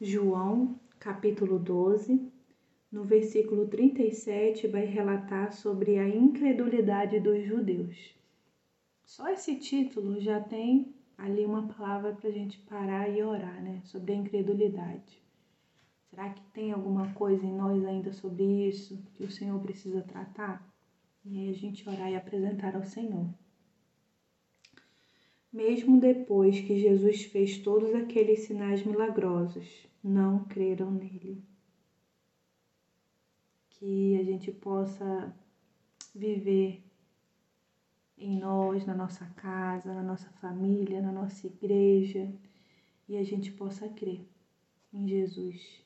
João, capítulo 12, no versículo 37, vai relatar sobre a incredulidade dos judeus. Só esse título já tem ali uma palavra para a gente parar e orar, né? Sobre a incredulidade. Será que tem alguma coisa em nós ainda sobre isso que o Senhor precisa tratar? E aí a gente orar e apresentar ao Senhor. Mesmo depois que Jesus fez todos aqueles sinais milagrosos, não creram nele. Que a gente possa viver em nós, na nossa casa, na nossa família, na nossa igreja, e a gente possa crer em Jesus.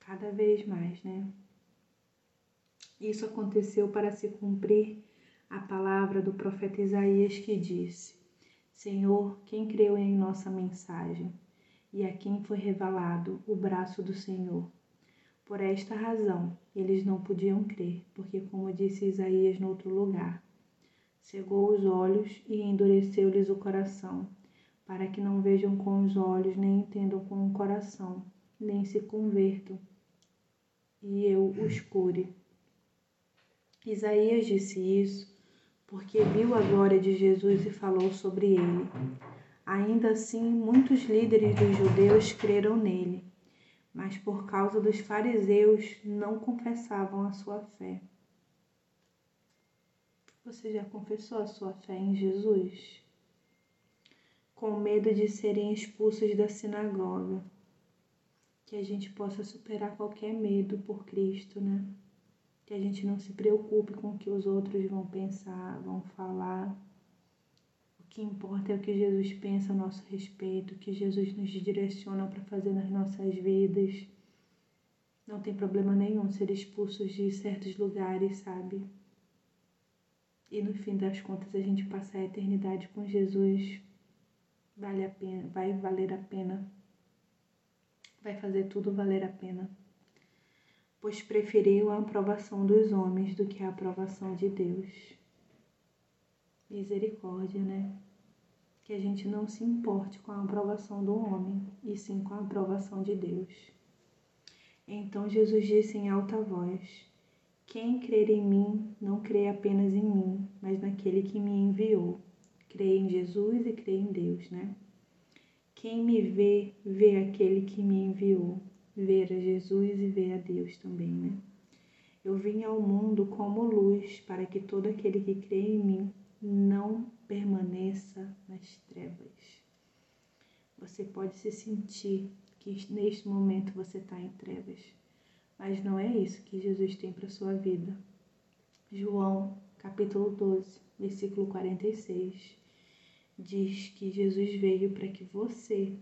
Cada vez mais, né? Isso aconteceu para se cumprir a palavra do profeta Isaías que disse: Senhor, quem creu em nossa mensagem e a quem foi revelado o braço do Senhor? Por esta razão, eles não podiam crer, porque, como disse Isaías no outro lugar, cegou os olhos e endureceu-lhes o coração, para que não vejam com os olhos, nem entendam com o coração, nem se convertam, e eu os cure. Isaías disse isso porque viu a glória de Jesus e falou sobre ele. Ainda assim, muitos líderes dos judeus creram nele, mas por causa dos fariseus não confessavam a sua fé. Você já confessou a sua fé em Jesus? Com medo de serem expulsos da sinagoga. Que a gente possa superar qualquer medo por Cristo, né? Que a gente não se preocupe com o que os outros vão pensar, vão falar. O que importa é o que Jesus pensa a nosso respeito, o que Jesus nos direciona para fazer nas nossas vidas. Não tem problema nenhum ser expulsos de certos lugares, sabe? E no fim das contas a gente passar a eternidade com Jesus vale a pena, vai valer a pena. Vai fazer tudo valer a pena pois preferiu a aprovação dos homens do que a aprovação de Deus. Misericórdia, né? Que a gente não se importe com a aprovação do homem, e sim com a aprovação de Deus. Então Jesus disse em alta voz: Quem crer em mim, não crê apenas em mim, mas naquele que me enviou. Crê em Jesus e crê em Deus, né? Quem me vê, vê aquele que me enviou ver a Jesus e ver a Deus também, né? Eu vim ao mundo como luz, para que todo aquele que crê em mim não permaneça nas trevas. Você pode se sentir que neste momento você está em trevas, mas não é isso que Jesus tem para sua vida. João, capítulo 12, versículo 46, diz que Jesus veio para que você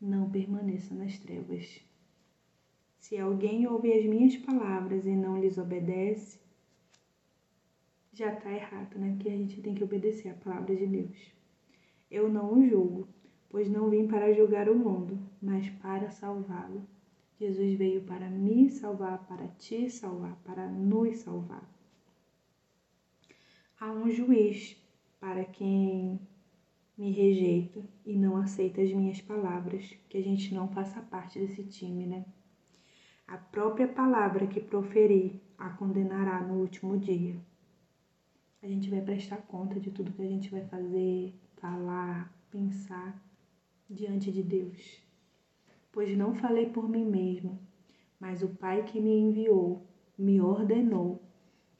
não permaneça nas trevas. Se alguém ouve as minhas palavras e não lhes obedece, já está errado, né? Que a gente tem que obedecer a palavra de Deus. Eu não o julgo, pois não vim para julgar o mundo, mas para salvá-lo. Jesus veio para me salvar, para te salvar, para nos salvar. Há um juiz para quem me rejeita e não aceita as minhas palavras, que a gente não faça parte desse time, né? A própria palavra que proferir a condenará no último dia. A gente vai prestar conta de tudo que a gente vai fazer, falar, pensar diante de Deus. Pois não falei por mim mesmo, mas o Pai que me enviou me ordenou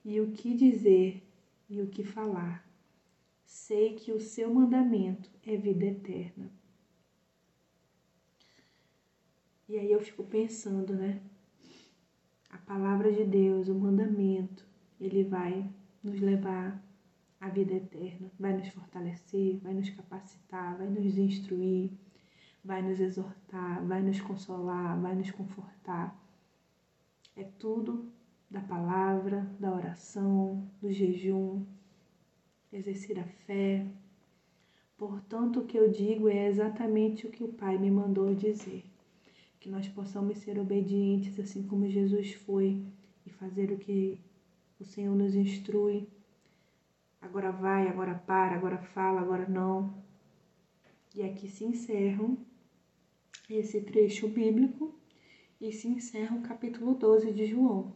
e o que dizer e o que falar. Sei que o seu mandamento é vida eterna. E aí eu fico pensando, né? Palavra de Deus, o mandamento, ele vai nos levar à vida eterna, vai nos fortalecer, vai nos capacitar, vai nos instruir, vai nos exortar, vai nos consolar, vai nos confortar. É tudo da palavra, da oração, do jejum, exercer a fé. Portanto, o que eu digo é exatamente o que o Pai me mandou dizer que nós possamos ser obedientes assim como Jesus foi e fazer o que o Senhor nos instrui. Agora vai, agora para, agora fala, agora não. E aqui se encerra esse trecho bíblico e se encerra o capítulo 12 de João.